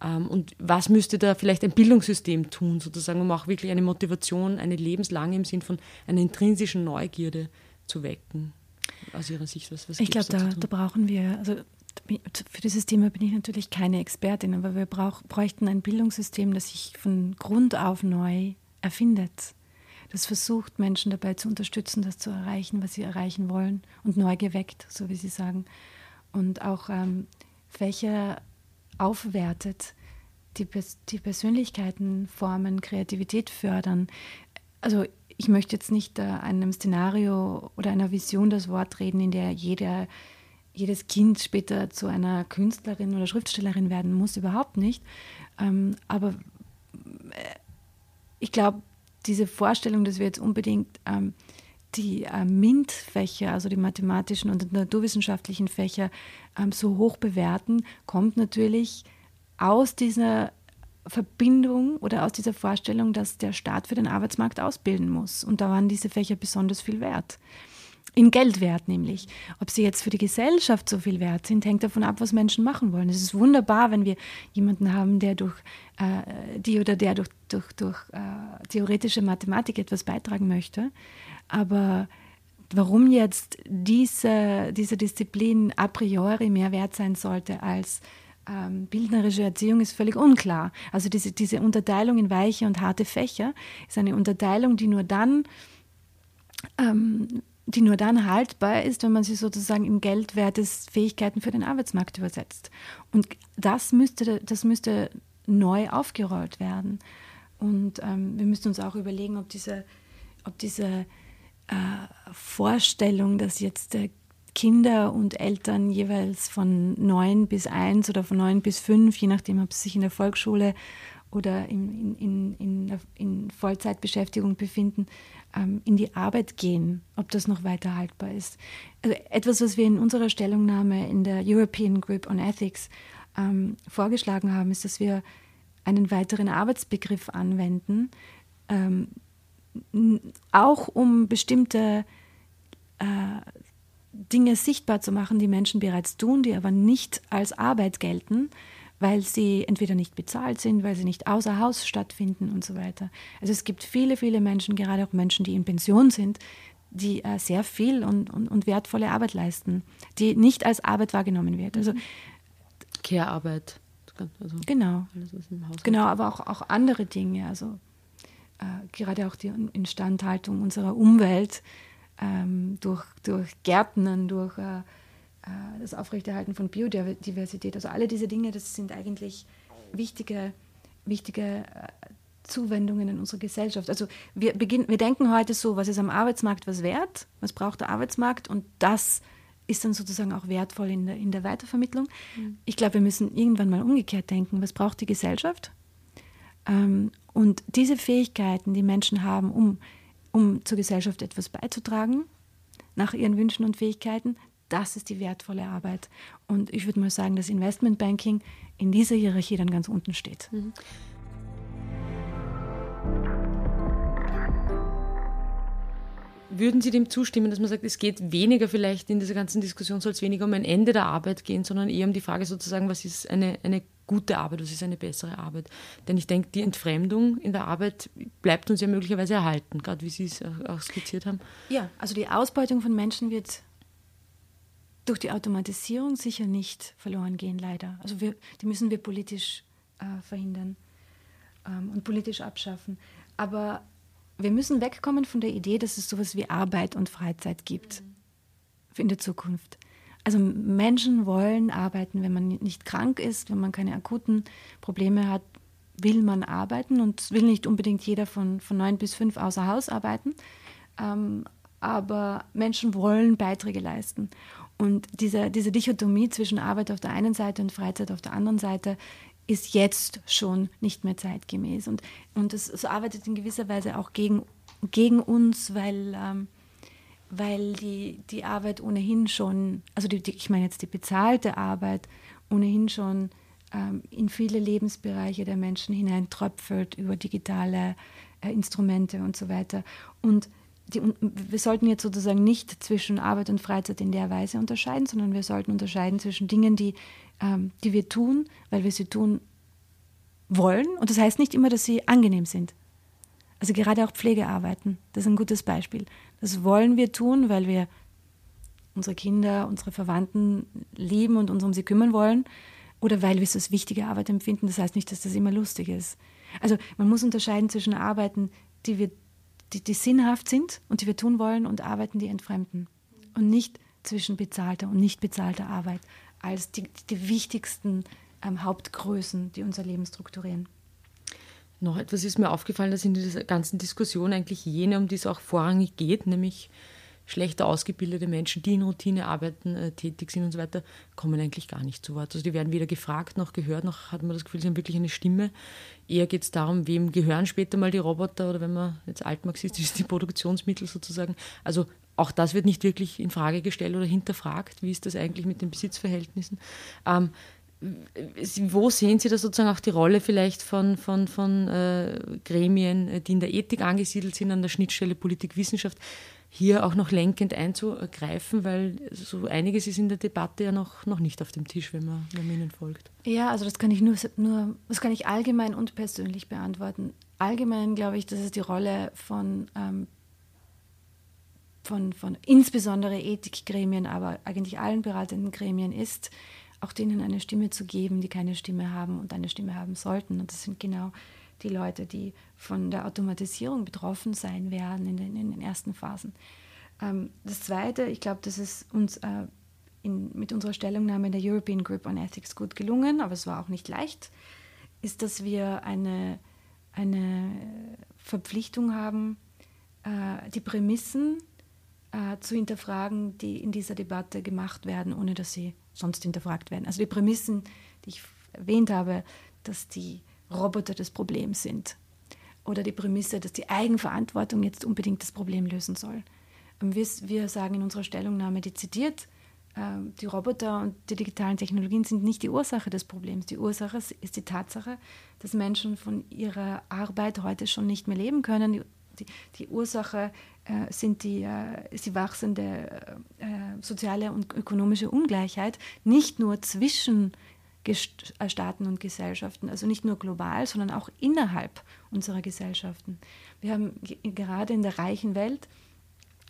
A: Ähm, und was müsste da vielleicht ein Bildungssystem tun, sozusagen, um auch wirklich eine Motivation, eine lebenslange im Sinn von einer intrinsischen Neugierde zu wecken? Aus Ihrer Sicht, was, was
B: Ich glaube, da, da brauchen wir, also für dieses Thema bin ich natürlich keine Expertin, aber wir brauch, bräuchten ein Bildungssystem, das sich von Grund auf neu erfindet. Das versucht, Menschen dabei zu unterstützen, das zu erreichen, was sie erreichen wollen und neu geweckt, so wie Sie sagen. Und auch ähm, Fächer aufwertet, die, die Persönlichkeiten formen, Kreativität fördern. Also ich möchte jetzt nicht äh, einem Szenario oder einer Vision das Wort reden, in der jeder jedes Kind später zu einer Künstlerin oder Schriftstellerin werden muss, überhaupt nicht. Ähm, aber äh, ich glaube, diese Vorstellung, dass wir jetzt unbedingt ähm, die äh, MINT-Fächer, also die mathematischen und naturwissenschaftlichen Fächer, ähm, so hoch bewerten, kommt natürlich aus dieser Verbindung oder aus dieser Vorstellung, dass der Staat für den Arbeitsmarkt ausbilden muss. Und da waren diese Fächer besonders viel wert. In Geld wert nämlich. Ob sie jetzt für die Gesellschaft so viel wert sind, hängt davon ab, was Menschen machen wollen. Es ist wunderbar, wenn wir jemanden haben, der durch äh, die oder der durch, durch, durch äh, theoretische Mathematik etwas beitragen möchte. Aber warum jetzt diese, diese Disziplin a priori mehr wert sein sollte als ähm, bildnerische Erziehung ist völlig unklar. Also diese, diese Unterteilung in weiche und harte Fächer ist eine Unterteilung, die nur dann ähm, die nur dann haltbar ist, wenn man sie sozusagen in geldwertes Fähigkeiten für den Arbeitsmarkt übersetzt. Und das müsste, das müsste neu aufgerollt werden. Und ähm, wir müssen uns auch überlegen, ob diese, ob diese äh, Vorstellung, dass jetzt äh, Kinder und Eltern jeweils von neun bis eins oder von neun bis fünf, je nachdem, ob sie sich in der Volksschule oder in, in, in, in Vollzeitbeschäftigung befinden, ähm, in die Arbeit gehen, ob das noch weiter haltbar ist. Also etwas, was wir in unserer Stellungnahme in der European Group on Ethics ähm, vorgeschlagen haben, ist, dass wir einen weiteren Arbeitsbegriff anwenden, ähm, auch um bestimmte äh, Dinge sichtbar zu machen, die Menschen bereits tun, die aber nicht als Arbeit gelten, weil sie entweder nicht bezahlt sind, weil sie nicht außer Haus stattfinden und so weiter. Also es gibt viele, viele Menschen, gerade auch Menschen, die in Pension sind, die äh, sehr viel und, und, und, wertvolle Arbeit leisten, die nicht als Arbeit wahrgenommen wird. Also
A: Care-Arbeit.
B: Also genau. genau, aber auch, auch andere Dinge. Also äh, gerade auch die Instandhaltung unserer Umwelt ähm, durch, durch Gärtnern, durch äh, das Aufrechterhalten von Biodiversität. Also alle diese Dinge, das sind eigentlich wichtige, wichtige äh, Zuwendungen in unserer Gesellschaft. Also wir, beginnen, wir denken heute so, was ist am Arbeitsmarkt was wert, was braucht der Arbeitsmarkt und das ist dann sozusagen auch wertvoll in der, in der Weitervermittlung. Mhm. Ich glaube, wir müssen irgendwann mal umgekehrt denken, was braucht die Gesellschaft? Ähm, und diese Fähigkeiten, die Menschen haben, um, um zur Gesellschaft etwas beizutragen, nach ihren Wünschen und Fähigkeiten, das ist die wertvolle Arbeit. Und ich würde mal sagen, dass Investmentbanking in dieser Hierarchie dann ganz unten steht. Mhm.
A: Würden Sie dem zustimmen, dass man sagt, es geht weniger vielleicht in dieser ganzen Diskussion, soll es weniger um ein Ende der Arbeit gehen, sondern eher um die Frage sozusagen, was ist eine, eine gute Arbeit, was ist eine bessere Arbeit? Denn ich denke, die Entfremdung in der Arbeit bleibt uns ja möglicherweise erhalten, gerade wie Sie es auch skizziert haben.
B: Ja, also die Ausbeutung von Menschen wird durch die Automatisierung sicher nicht verloren gehen, leider. Also wir, die müssen wir politisch äh, verhindern ähm, und politisch abschaffen. Aber wir müssen wegkommen von der Idee, dass es sowas wie Arbeit und Freizeit gibt mhm. in der Zukunft. Also Menschen wollen arbeiten, wenn man nicht krank ist, wenn man keine akuten Probleme hat, will man arbeiten und will nicht unbedingt jeder von, von neun bis fünf außer Haus arbeiten. Ähm, aber Menschen wollen Beiträge leisten. Und diese, diese Dichotomie zwischen Arbeit auf der einen Seite und Freizeit auf der anderen Seite ist jetzt schon nicht mehr zeitgemäß. Und, und es, es arbeitet in gewisser Weise auch gegen, gegen uns, weil, ähm, weil die, die Arbeit ohnehin schon, also die, die, ich meine jetzt die bezahlte Arbeit, ohnehin schon ähm, in viele Lebensbereiche der Menschen hineintröpfelt über digitale äh, Instrumente und so weiter. Und die, wir sollten jetzt sozusagen nicht zwischen Arbeit und Freizeit in der Weise unterscheiden, sondern wir sollten unterscheiden zwischen Dingen, die, ähm, die wir tun, weil wir sie tun wollen. Und das heißt nicht immer, dass sie angenehm sind. Also gerade auch Pflegearbeiten, das ist ein gutes Beispiel. Das wollen wir tun, weil wir unsere Kinder, unsere Verwandten lieben und uns um sie kümmern wollen oder weil wir es als wichtige Arbeit empfinden. Das heißt nicht, dass das immer lustig ist. Also man muss unterscheiden zwischen Arbeiten, die wir die, die sinnhaft sind und die wir tun wollen und Arbeiten, die entfremden. Und nicht zwischen bezahlter und nicht bezahlter Arbeit als die, die wichtigsten ähm, Hauptgrößen, die unser Leben strukturieren.
A: Noch etwas ist mir aufgefallen, dass in dieser ganzen Diskussion eigentlich jene, um die es auch vorrangig geht, nämlich schlechter ausgebildete Menschen, die in Routinearbeiten äh, tätig sind und so weiter, kommen eigentlich gar nicht zu Wort. Also die werden weder gefragt noch gehört, noch hat man das Gefühl, sie haben wirklich eine Stimme. Eher geht es darum, wem gehören später mal die Roboter oder wenn man jetzt altmarxistisch ist, die Produktionsmittel sozusagen. Also auch das wird nicht wirklich in Frage gestellt oder hinterfragt. Wie ist das eigentlich mit den Besitzverhältnissen? Ähm, wo sehen Sie da sozusagen auch die Rolle vielleicht von, von, von äh, Gremien, die in der Ethik angesiedelt sind, an der Schnittstelle Politik-Wissenschaft? Hier auch noch lenkend einzugreifen, weil so einiges ist in der Debatte ja noch, noch nicht auf dem Tisch, wenn man, wenn man ihnen folgt.
B: Ja, also das kann ich nur, nur, das kann ich allgemein und persönlich beantworten. Allgemein glaube ich, dass es die Rolle von, ähm, von, von insbesondere Ethikgremien, aber eigentlich allen beratenden Gremien ist, auch denen eine Stimme zu geben, die keine Stimme haben und eine Stimme haben sollten. Und das sind genau die Leute, die von der Automatisierung betroffen sein werden in den, in den ersten Phasen. Ähm, das Zweite, ich glaube, das ist uns äh, in, mit unserer Stellungnahme in der European Group on Ethics gut gelungen, aber es war auch nicht leicht, ist, dass wir eine, eine Verpflichtung haben, äh, die Prämissen äh, zu hinterfragen, die in dieser Debatte gemacht werden, ohne dass sie sonst hinterfragt werden. Also die Prämissen, die ich erwähnt habe, dass die Roboter das Problem sind. Oder die Prämisse, dass die Eigenverantwortung jetzt unbedingt das Problem lösen soll. Wir, sagen in unserer Stellungnahme dezidiert, ähm, die Roboter und die digitalen Technologien sind nicht die Ursache des Problems. Die Ursache ist die Tatsache, dass Menschen von ihrer Arbeit heute schon nicht mehr leben können. Die, die, die Ursache äh, sind die, äh, ist die wachsende äh, soziale und ökonomische Ungleichheit, nicht nur zwischen äh, Staaten und Gesellschaften, also nicht nur global, sondern auch innerhalb unserer Gesellschaften. Wir haben gerade in der reichen Welt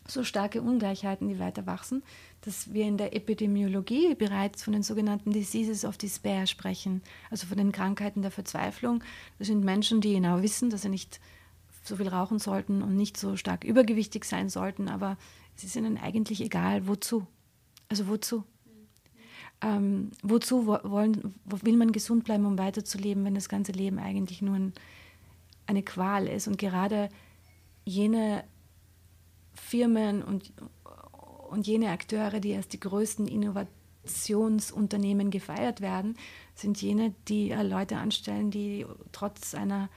B: so starke Ungleichheiten, die weiter wachsen, dass wir in der Epidemiologie bereits von den sogenannten Diseases of Despair sprechen, also von den Krankheiten der Verzweiflung. Das sind Menschen, die genau wissen, dass sie nicht so viel rauchen sollten und nicht so stark übergewichtig sein sollten, aber es ist ihnen eigentlich egal, wozu. Also wozu? Ähm, wozu wollen, will man gesund bleiben, um weiterzuleben, wenn das ganze Leben eigentlich nur ein, eine Qual ist? Und gerade jene Firmen und, und jene Akteure, die als die größten Innovationsunternehmen gefeiert werden, sind jene, die äh, Leute anstellen, die trotz einer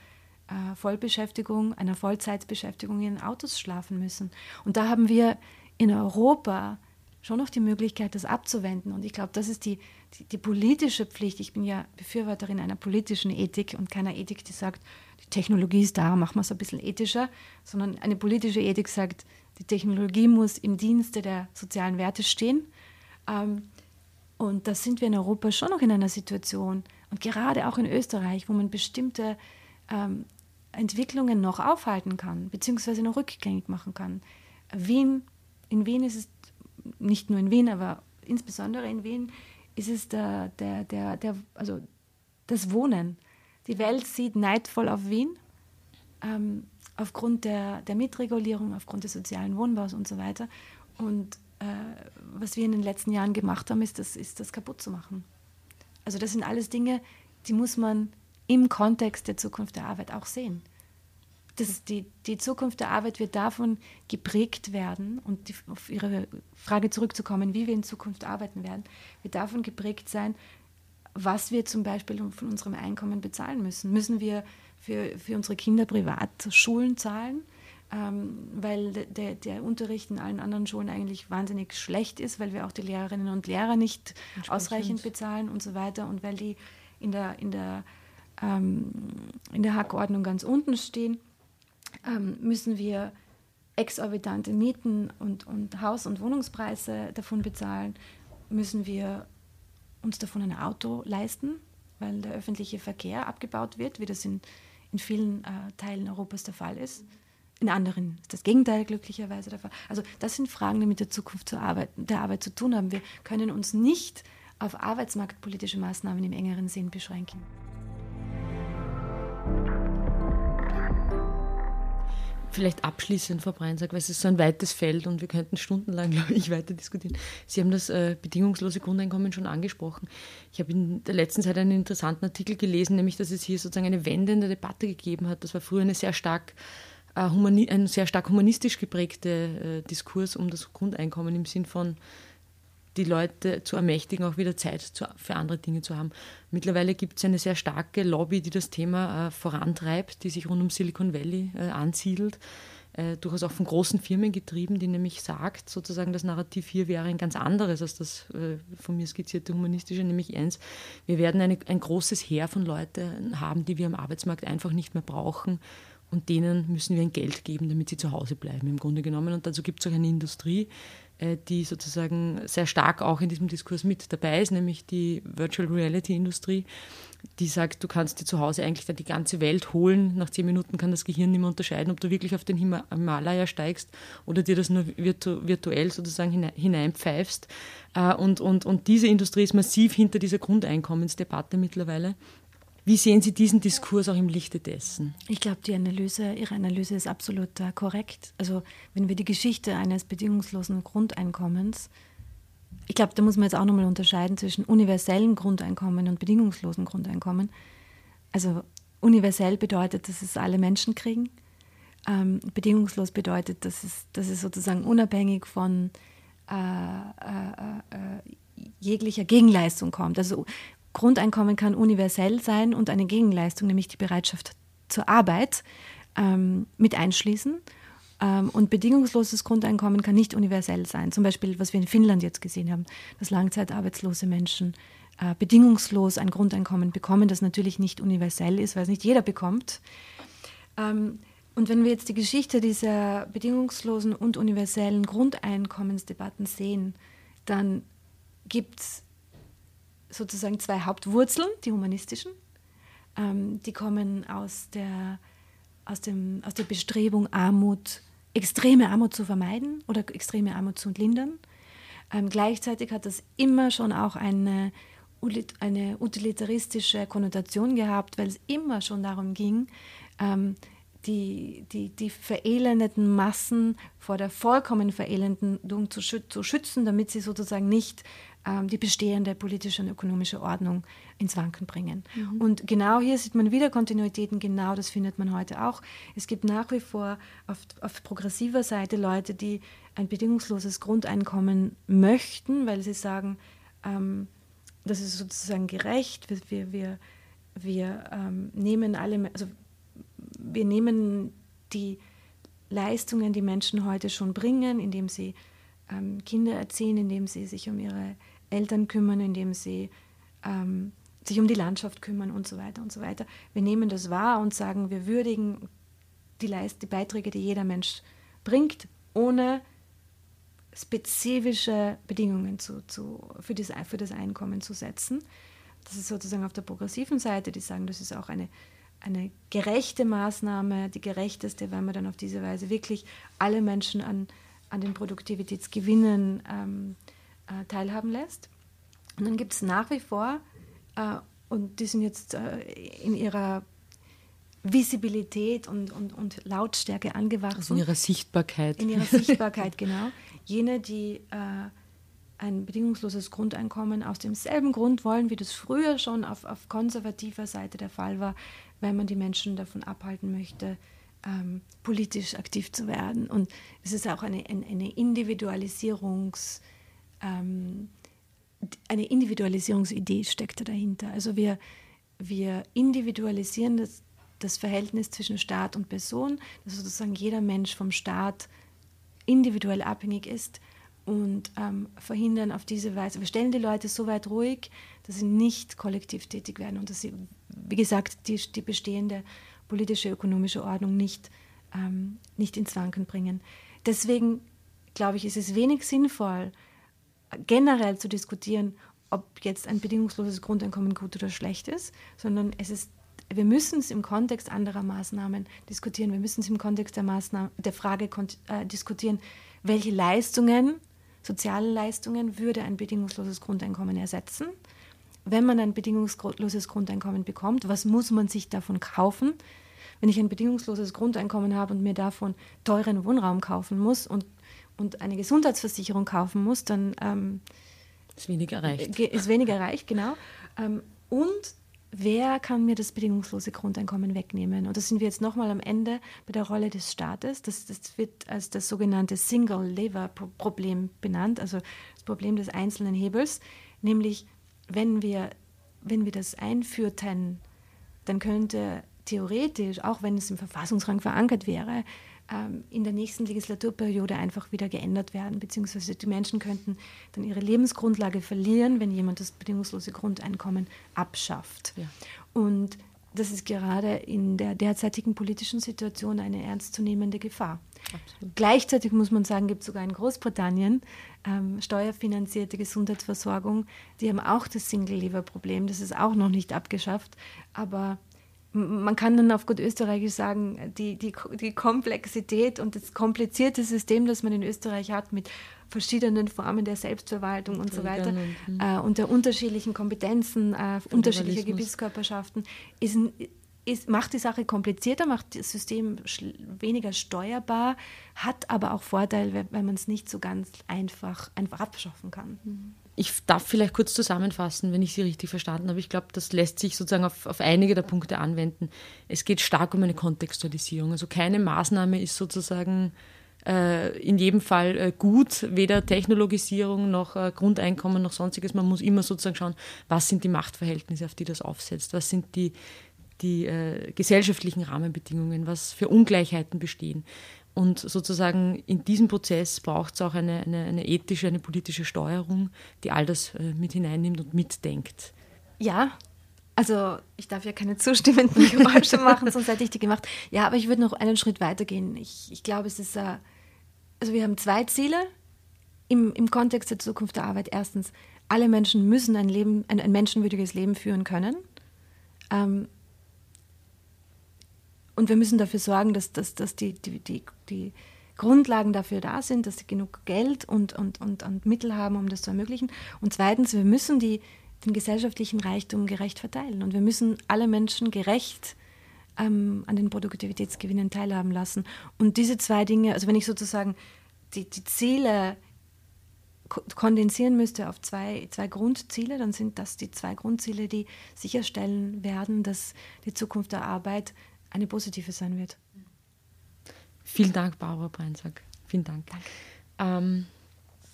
B: äh, Vollbeschäftigung, einer Vollzeitbeschäftigung in Autos schlafen müssen. Und da haben wir in Europa schon noch die Möglichkeit, das abzuwenden. Und ich glaube, das ist die, die, die, politische Pflicht. Ich bin ja Befürworterin einer politischen Ethik und keiner Ethik, die sagt, die Technologie ist da, machen wir es ein bisschen ethischer, sondern eine politische Ethik sagt, die Technologie muss im Dienste der sozialen Werte stehen. Ähm, und da sind wir in Europa schon noch in einer Situation, und gerade auch in Österreich, wo man bestimmte ähm, Entwicklungen noch aufhalten kann, beziehungsweise noch rückgängig machen kann. Wien, in Wien ist es nicht nur in Wien, aber insbesondere in Wien ist es der, der, der, der, also das Wohnen. Die Welt sieht neidvoll auf Wien ähm, aufgrund der, der Mitregulierung, aufgrund des sozialen Wohnbaus und so weiter. Und äh, was wir in den letzten Jahren gemacht haben, ist das, ist das kaputt zu machen. Also das sind alles Dinge, die muss man im Kontext der Zukunft der Arbeit auch sehen das, die, die Zukunft der Arbeit wird davon geprägt werden. Und die, auf Ihre Frage zurückzukommen, wie wir in Zukunft arbeiten werden, wird davon geprägt sein, was wir zum Beispiel von unserem Einkommen bezahlen müssen. Müssen wir für, für unsere Kinder Privatschulen zahlen, ähm, weil der, der Unterricht in allen anderen Schulen eigentlich wahnsinnig schlecht ist, weil wir auch die Lehrerinnen und Lehrer nicht ausreichend bezahlen und so weiter und weil die in der, in der, ähm, in der Hackordnung ganz unten stehen ähm, müssen wir exorbitante Mieten und, und Haus- und Wohnungspreise davon bezahlen, müssen wir uns davon ein Auto leisten, weil der öffentliche Verkehr abgebaut wird, wie das in, in vielen äh, Teilen Europas der Fall ist. In anderen ist das Gegenteil glücklicherweise der Fall. Also das sind Fragen, die mit der Zukunft zur Arbeit, der Arbeit zu tun haben. Wir können uns nicht auf arbeitsmarktpolitische Maßnahmen im engeren Sinn beschränken.
A: Vielleicht abschließend, Frau Breinsack, weil es ist so ein weites Feld und wir könnten stundenlang, [LAUGHS] glaube ich, weiter diskutieren. Sie haben das äh, bedingungslose Grundeinkommen schon angesprochen. Ich habe in der letzten Zeit einen interessanten Artikel gelesen, nämlich, dass es hier sozusagen eine Wende in der Debatte gegeben hat. Das war früher eine sehr stark, äh, ein sehr stark humanistisch geprägter äh, Diskurs um das Grundeinkommen im Sinn von die Leute zu ermächtigen, auch wieder Zeit zu, für andere Dinge zu haben. Mittlerweile gibt es eine sehr starke Lobby, die das Thema äh, vorantreibt, die sich rund um Silicon Valley äh, ansiedelt, äh, durchaus auch von großen Firmen getrieben, die nämlich sagt, sozusagen das Narrativ hier wäre ein ganz anderes als das äh, von mir skizzierte humanistische, nämlich eins, wir werden eine, ein großes Heer von Leuten haben, die wir am Arbeitsmarkt einfach nicht mehr brauchen und denen müssen wir ein Geld geben, damit sie zu Hause bleiben, im Grunde genommen. Und dazu gibt es auch eine Industrie, die sozusagen sehr stark auch in diesem Diskurs mit dabei ist, nämlich die Virtual Reality Industrie, die sagt, du kannst dir zu Hause eigentlich dann die ganze Welt holen. Nach zehn Minuten kann das Gehirn nicht mehr unterscheiden, ob du wirklich auf den Himalaya steigst oder dir das nur virtu virtuell sozusagen hineinpfeifst. Äh, und, und, und diese Industrie ist massiv hinter dieser Grundeinkommensdebatte mittlerweile. Wie sehen Sie diesen Diskurs auch im Lichte dessen?
B: Ich glaube, die Analyse, Ihre Analyse ist absolut äh, korrekt. Also wenn wir die Geschichte eines bedingungslosen Grundeinkommens, ich glaube, da muss man jetzt auch nochmal unterscheiden zwischen universellen Grundeinkommen und bedingungslosen Grundeinkommen. Also universell bedeutet, dass es alle Menschen kriegen. Ähm, bedingungslos bedeutet, dass es, dass es sozusagen unabhängig von äh, äh, äh, jeglicher Gegenleistung kommt. Also Grundeinkommen kann universell sein und eine Gegenleistung, nämlich die Bereitschaft zur Arbeit, ähm, mit einschließen. Ähm, und bedingungsloses Grundeinkommen kann nicht universell sein. Zum Beispiel, was wir in Finnland jetzt gesehen haben, dass langzeitarbeitslose Menschen äh, bedingungslos ein Grundeinkommen bekommen, das natürlich nicht universell ist, weil es nicht jeder bekommt. Ähm, und wenn wir jetzt die Geschichte dieser bedingungslosen und universellen Grundeinkommensdebatten sehen, dann gibt es sozusagen zwei Hauptwurzeln, die humanistischen. Ähm, die kommen aus der, aus, dem, aus der Bestrebung, Armut, extreme Armut zu vermeiden oder extreme Armut zu lindern. Ähm, gleichzeitig hat das immer schon auch eine, eine utilitaristische Konnotation gehabt, weil es immer schon darum ging, ähm, die, die, die verelendeten Massen vor der vollkommenen Verelendung zu, zu schützen, damit sie sozusagen nicht ähm, die bestehende politische und ökonomische Ordnung ins Wanken bringen. Mhm. Und genau hier sieht man wieder Kontinuitäten, genau das findet man heute auch. Es gibt nach wie vor auf, auf progressiver Seite Leute, die ein bedingungsloses Grundeinkommen möchten, weil sie sagen, ähm, das ist sozusagen gerecht, wir, wir, wir ähm, nehmen alle, also wir nehmen die Leistungen, die Menschen heute schon bringen, indem sie ähm, Kinder erziehen, indem sie sich um ihre Eltern kümmern, indem sie ähm, sich um die Landschaft kümmern und so weiter und so weiter. Wir nehmen das wahr und sagen, wir würdigen die, Leist die Beiträge, die jeder Mensch bringt, ohne spezifische Bedingungen zu, zu, für, das, für das Einkommen zu setzen. Das ist sozusagen auf der progressiven Seite, die sagen, das ist auch eine, eine gerechte Maßnahme, die gerechteste, weil man dann auf diese Weise wirklich alle Menschen an, an den Produktivitätsgewinnen ähm, äh, teilhaben lässt. Und dann gibt es nach wie vor, äh, und die sind jetzt äh, in ihrer Visibilität und, und, und Lautstärke angewachsen. Also
A: in ihrer Sichtbarkeit.
B: In ihrer Sichtbarkeit, genau. Jene, die äh, ein bedingungsloses Grundeinkommen aus demselben Grund wollen, wie das früher schon auf, auf konservativer Seite der Fall war, weil man die Menschen davon abhalten möchte, ähm, politisch aktiv zu werden. Und es ist auch eine, eine Individualisierungs- ähm, eine Individualisierungsidee steckt dahinter. Also wir, wir individualisieren das, das Verhältnis zwischen Staat und Person, dass sozusagen jeder Mensch vom Staat individuell abhängig ist und ähm, verhindern auf diese Weise, wir stellen die Leute so weit ruhig, dass sie nicht kollektiv tätig werden und dass sie, wie gesagt, die, die bestehende politische, ökonomische Ordnung nicht, ähm, nicht ins Wanken bringen. Deswegen glaube ich, ist es wenig sinnvoll, generell zu diskutieren, ob jetzt ein bedingungsloses Grundeinkommen gut oder schlecht ist, sondern es ist, wir müssen es im Kontext anderer Maßnahmen diskutieren. Wir müssen es im Kontext der, Maßnahme, der Frage äh, diskutieren, welche Leistungen, soziale Leistungen, würde ein bedingungsloses Grundeinkommen ersetzen. Wenn man ein bedingungsloses Grundeinkommen bekommt, was muss man sich davon kaufen? Wenn ich ein bedingungsloses Grundeinkommen habe und mir davon teuren Wohnraum kaufen muss und und eine Gesundheitsversicherung kaufen muss, dann ähm,
A: ist weniger erreicht.
B: Ist weniger erreicht, genau. Ähm, und wer kann mir das bedingungslose Grundeinkommen wegnehmen? Und da sind wir jetzt nochmal am Ende bei der Rolle des Staates. Das, das wird als das sogenannte Single-Lever-Problem benannt, also das Problem des einzelnen Hebels. Nämlich, wenn wir, wenn wir das einführten, dann könnte theoretisch, auch wenn es im Verfassungsrang verankert wäre, ähm, in der nächsten Legislaturperiode einfach wieder geändert werden, beziehungsweise die Menschen könnten dann ihre Lebensgrundlage verlieren, wenn jemand das bedingungslose Grundeinkommen abschafft. Ja. Und das ist gerade in der derzeitigen politischen Situation eine ernstzunehmende Gefahr. Absolut. Gleichzeitig muss man sagen, gibt es sogar in Großbritannien ähm, steuerfinanzierte Gesundheitsversorgung. Die haben auch das Single-Lever-Problem. Das ist auch noch nicht abgeschafft. Aber man kann dann auf gut Österreichisch sagen, die, die, die Komplexität und das komplizierte System, das man in Österreich hat, mit verschiedenen Formen der Selbstverwaltung und so weiter und, äh, und der unterschiedlichen Kompetenzen, äh, unterschiedlicher Gebietskörperschaften, ist, ist, macht die Sache komplizierter, macht das System weniger steuerbar, hat aber auch Vorteile, wenn man es nicht so ganz einfach, einfach abschaffen kann.
A: Mhm ich darf vielleicht kurz zusammenfassen, wenn ich Sie richtig verstanden habe. Ich glaube, das lässt sich sozusagen auf, auf einige der Punkte anwenden. Es geht stark um eine Kontextualisierung. Also keine Maßnahme ist sozusagen in jedem Fall äh, gut, weder Technologisierung noch äh, Grundeinkommen noch sonstiges. Man muss immer sozusagen schauen, was sind die Machtverhältnisse, auf die das aufsetzt, was sind die, die äh, gesellschaftlichen Rahmenbedingungen, was für Ungleichheiten bestehen. Und sozusagen in diesem Prozess braucht es auch eine, eine, eine, ethische, eine politische Steuerung, die all das äh, mit hineinnimmt und mitdenkt.
B: Ja, also ich darf ja keine zustimmenden [LAUGHS] Geräusche machen, sonst hätte ich die gemacht. Ja, aber ich würde noch einen Schritt weiter gehen. Ich, ich glaube, es ist, äh, also wir haben zwei Ziele im, im Kontext der Zukunft der Arbeit. Erstens, alle Menschen müssen ein, Leben, ein, ein menschenwürdiges Leben führen können. Ähm, und wir müssen dafür sorgen, dass, dass, dass die, die, die, die Grundlagen dafür da sind, dass sie genug Geld und, und, und, und Mittel haben, um das zu ermöglichen. Und zweitens, wir müssen die, den gesellschaftlichen Reichtum gerecht verteilen. Und wir müssen alle Menschen gerecht ähm, an den Produktivitätsgewinnen teilhaben lassen. Und diese zwei Dinge, also wenn ich sozusagen die, die Ziele kondensieren müsste auf zwei, zwei Grundziele, dann sind das die zwei Grundziele, die sicherstellen werden, dass die Zukunft der Arbeit eine positive sein wird.
A: Vielen Dank, Barbara Breinsack. Vielen Dank. Ähm,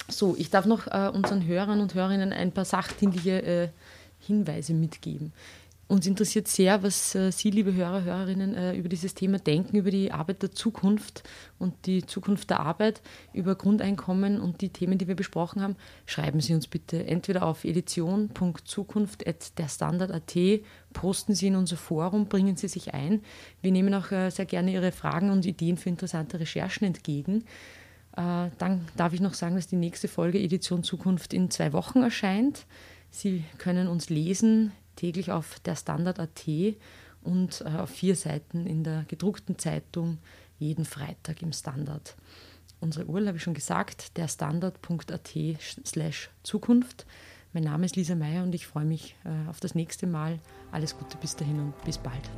A: so, ich darf noch äh, unseren Hörern und Hörerinnen ein paar sachdienliche äh, Hinweise mitgeben. Uns interessiert sehr, was äh, Sie, liebe Hörer, Hörerinnen, äh, über dieses Thema denken, über die Arbeit der Zukunft und die Zukunft der Arbeit, über Grundeinkommen und die Themen, die wir besprochen haben. Schreiben Sie uns bitte entweder auf edition.zukunft.derstandard.at, posten Sie in unser Forum, bringen Sie sich ein. Wir nehmen auch äh, sehr gerne Ihre Fragen und Ideen für interessante Recherchen entgegen. Dann darf ich noch sagen, dass die nächste Folge Edition Zukunft in zwei Wochen erscheint. Sie können uns lesen täglich auf der Standard.at und äh, auf vier Seiten in der gedruckten Zeitung jeden Freitag im Standard. Unsere URL habe ich schon gesagt, der standard.at slash Zukunft. Mein Name ist Lisa Meyer und ich freue mich äh, auf das nächste Mal. Alles Gute bis dahin und bis bald.